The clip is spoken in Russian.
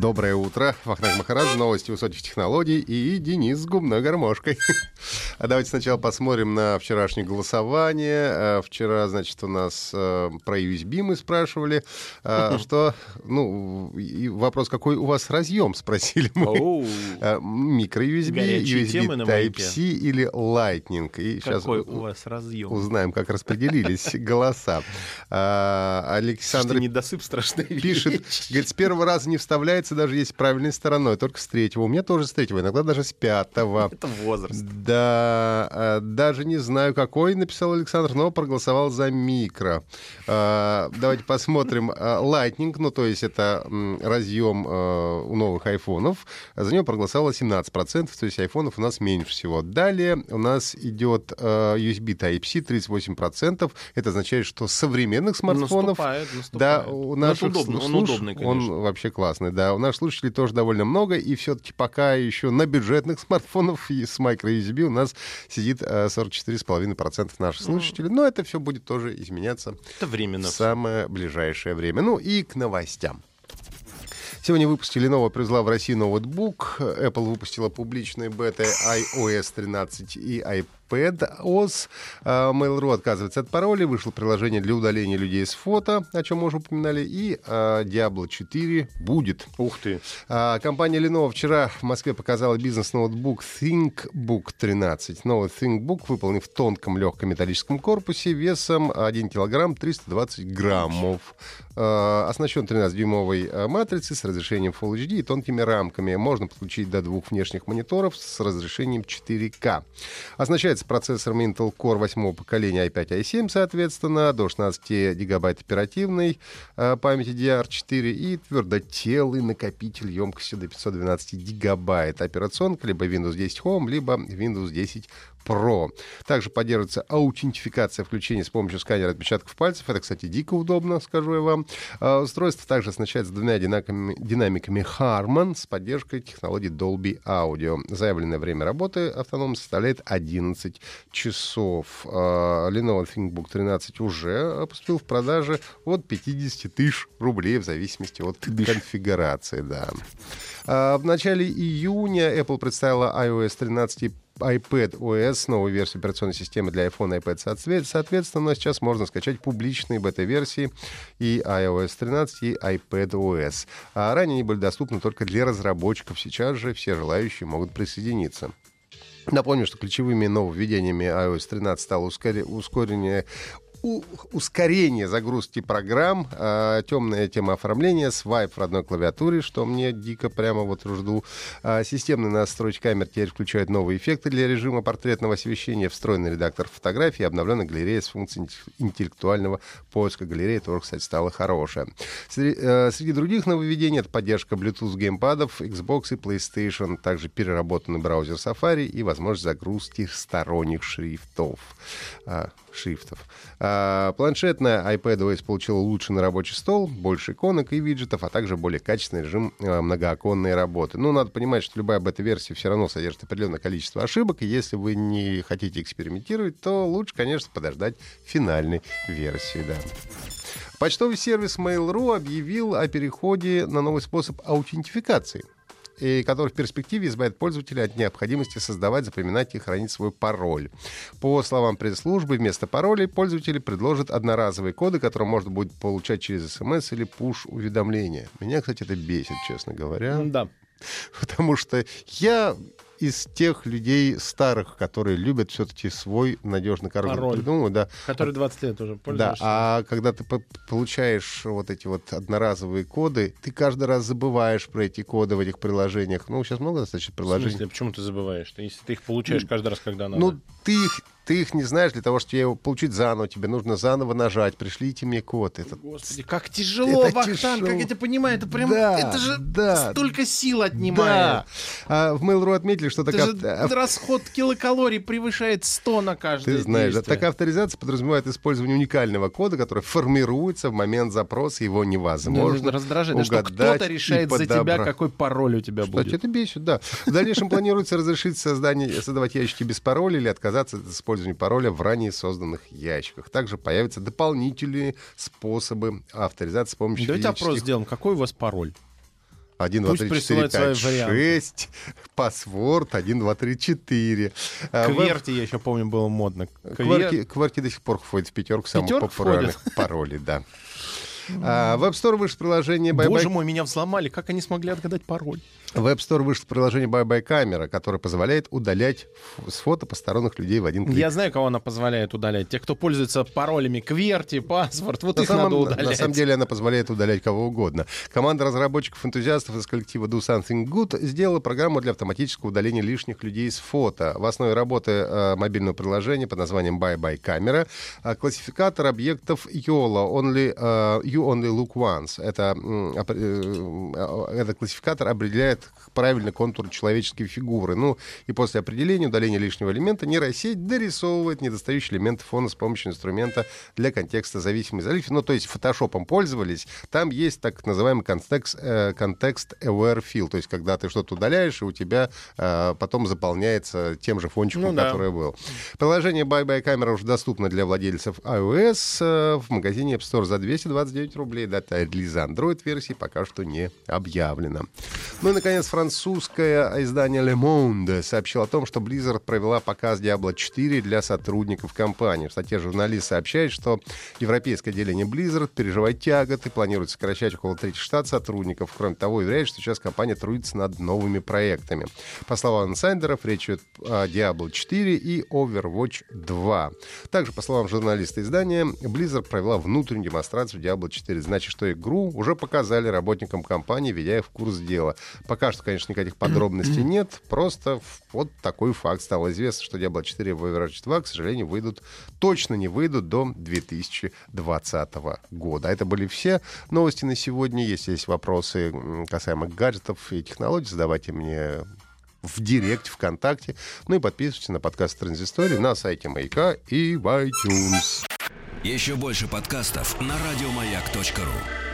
Доброе утро. Вахтанг Махарадзе, новости высоких технологий и Денис с губной гармошкой. А давайте сначала посмотрим на вчерашнее голосование. А, вчера, значит, у нас э, про USB мы спрашивали, а, что, ну, вопрос, какой у вас разъем, спросили мы. А, Микро-USB, USB Type-C или Lightning. И какой у вас разъем? Узнаем, как распределились голоса. Александр недосып страшный пишет, говорит, с первого раза не вставляется, даже если правильной стороной, только с третьего. У меня тоже с третьего, иногда даже с пятого. Это возраст. Да, Э, даже не знаю, какой, написал Александр, но проголосовал за микро. Э, давайте посмотрим. Lightning, ну, то есть это разъем у новых айфонов. За него проголосовало 17%, то есть айфонов у нас меньше всего. Далее у нас идет USB Type-C 38%. Это означает, что современных смартфонов... Наступает, наступает. Да, у наших удобно, он удобный, конечно. Он вообще классный, да. У наших слушателей тоже довольно много, и все-таки пока еще на бюджетных смартфонах с micro-USB у нас сидит 44,5% э, наших слушателей. Но это все будет тоже изменяться это временно. в самое ближайшее время. Ну и к новостям. Сегодня выпустили нового привезла в Россию ноутбук. Apple выпустила публичные беты iOS 13 и iPad iPadOS. А, Mail.ru отказывается от паролей. Вышло приложение для удаления людей с фото, о чем мы уже упоминали. И а, Diablo 4 будет. Ух ты. А, компания Lenovo вчера в Москве показала бизнес-ноутбук ThinkBook 13. Новый ThinkBook выполнен в тонком легком металлическом корпусе весом 1 килограмм 320 граммов. Оснащен 13-дюймовой матрицей с разрешением Full HD и тонкими рамками. Можно подключить до двух внешних мониторов с разрешением 4К. Оснащается Оснащается процессором Intel Core 8 поколения i5, i7, соответственно, до 16 гигабайт оперативной э, памяти DDR4 и твердотелый накопитель емкостью до 512 гигабайт. Операционка либо Windows 10 Home, либо Windows 10 Pro. Также поддерживается аутентификация включения с помощью сканера отпечатков пальцев. Это, кстати, дико удобно, скажу я вам. А, устройство также оснащается двумя динамиками, динамиками Harman с поддержкой технологии Dolby Audio. Заявленное время работы автономно составляет 11 часов. А, Lenovo ThinkBook 13 уже поступил в продаже от 50 тысяч рублей в зависимости от конфигурации. Да. А, в начале июня Apple представила iOS 13 iPad OS, новую версию операционной системы для iPhone и iPad соответственно, сейчас можно скачать публичные бета-версии и iOS 13, и iPad OS. А ранее они были доступны только для разработчиков. Сейчас же все желающие могут присоединиться. Напомню, что ключевыми нововведениями iOS 13 стало ускорение ускорение загрузки программ, э, темная тема оформления, свайп в родной клавиатуре, что мне дико прямо вот жду. Э, системный настройки камер теперь включает новые эффекты для режима портретного освещения, встроенный редактор фотографий, обновленная галерея с функцией интеллектуального поиска галереи, тоже, кстати, стала хорошая. Среди, э, среди других нововведений это поддержка Bluetooth геймпадов, Xbox и PlayStation, также переработанный браузер Safari и возможность загрузки сторонних шрифтов. Э, шрифтов. А, планшетная iPadOS получила улучшенный рабочий стол, больше иконок и виджетов, а также более качественный режим а, многооконной работы. Ну, надо понимать, что любая бета-версия все равно содержит определенное количество ошибок, и если вы не хотите экспериментировать, то лучше, конечно, подождать финальной версии, да. Почтовый сервис Mail.ru объявил о переходе на новый способ аутентификации — и который в перспективе избавит пользователя от необходимости создавать, запоминать и хранить свой пароль. По словам пресс-службы, вместо паролей пользователи предложат одноразовые коды, которые можно будет получать через смс или пуш-уведомления. Меня, кстати, это бесит, честно говоря. Да. Потому что я из тех людей старых, которые любят все-таки свой надежный пароль. пароль. Придумывают, да. Который 20 лет уже пользуешься. Да, а когда ты получаешь вот эти вот одноразовые коды, ты каждый раз забываешь про эти коды в этих приложениях. Ну, сейчас много достаточно приложений. В смысле, почему ты забываешь? Если ты их получаешь каждый раз, когда надо. Ну, ты их ты их не знаешь, для того, чтобы его получить заново, тебе нужно заново нажать, пришлите мне код. Это... Господи, как тяжело, это Вахтан, тяжело. как я тебя понимаю, это прям, да, это же да, столько сил отнимает. Да. А в Mail.ru отметили, что такая... Ав... Расход килокалорий превышает 100 на каждый Ты знаешь, действие. такая авторизация подразумевает использование уникального кода, который формируется в момент запроса, его невозможно да, раздражает, что кто-то решает за тебя, какой пароль у тебя будет. это бесит, да. В дальнейшем планируется разрешить создание, создавать ящики без пароля или отказаться от использования пароля в ранее созданных ящиках. Также появятся дополнительные способы авторизации с помощью Давайте опрос сделаем. Какой у вас пароль? 1, 2, 3, 4, 5, 6. Паспорт 1, 2, 3, 4. Кверти, я еще помню, было модно. Кверти, Кверти до сих пор входит в пятерку самых популярных паролей, да. А, в App Store вышло приложение Bye Боже мой, меня взломали. Как они смогли отгадать пароль? В App Store вышло приложение Bye Bye Camera, которое позволяет удалять с фото посторонних людей в один клик. Я знаю, кого она позволяет удалять. Те, кто пользуется паролями Кверти, паспорт, вот на их самом, надо удалять. На самом деле она позволяет удалять кого угодно. Команда разработчиков-энтузиастов из коллектива Do Something Good сделала программу для автоматического удаления лишних людей с фото. В основе работы э, мобильного приложения под названием Bye Bye Camera э, классификатор объектов YOLO, only, э, You Only Look Once. Это, э, э, этот классификатор определяет определяет правильный контур человеческой фигуры. Ну, и после определения удаления лишнего элемента нейросеть дорисовывает недостающий элемент фона с помощью инструмента для контекста зависимой изоляции. Ну, то есть фотошопом пользовались. Там есть так называемый контекст, э, контекст aware fill, то есть когда ты что-то удаляешь, и у тебя э, потом заполняется тем же фончиком, ну, да. который был. Приложение Bye Bye Camera уже доступно для владельцев iOS э, в магазине App Store за 229 рублей. Дата релиза Android-версии пока что не объявлена. Ну и, наконец, наконец, французское издание Le Monde сообщило о том, что Blizzard провела показ Diablo 4 для сотрудников компании. В статье журналист сообщает, что европейское отделение Blizzard переживает тягот и планирует сокращать около трети штат сотрудников. Кроме того, уверяет, что сейчас компания трудится над новыми проектами. По словам инсайдеров, речь идет о Diablo 4 и Overwatch 2. Также, по словам журналиста издания, Blizzard провела внутреннюю демонстрацию Diablo 4. Значит, что игру уже показали работникам компании, ведя их в курс дела. Пока что, конечно, никаких подробностей нет. Просто вот такой факт стал известно, что Diablo 4 и Overwatch 2, к сожалению, выйдут, точно не выйдут до 2020 года. А это были все новости на сегодня. Если есть вопросы касаемо гаджетов и технологий, задавайте мне в Директ, ВКонтакте. Ну и подписывайтесь на подкаст Транзистории на сайте Маяка и в iTunes. Еще больше подкастов на радиомаяк.ру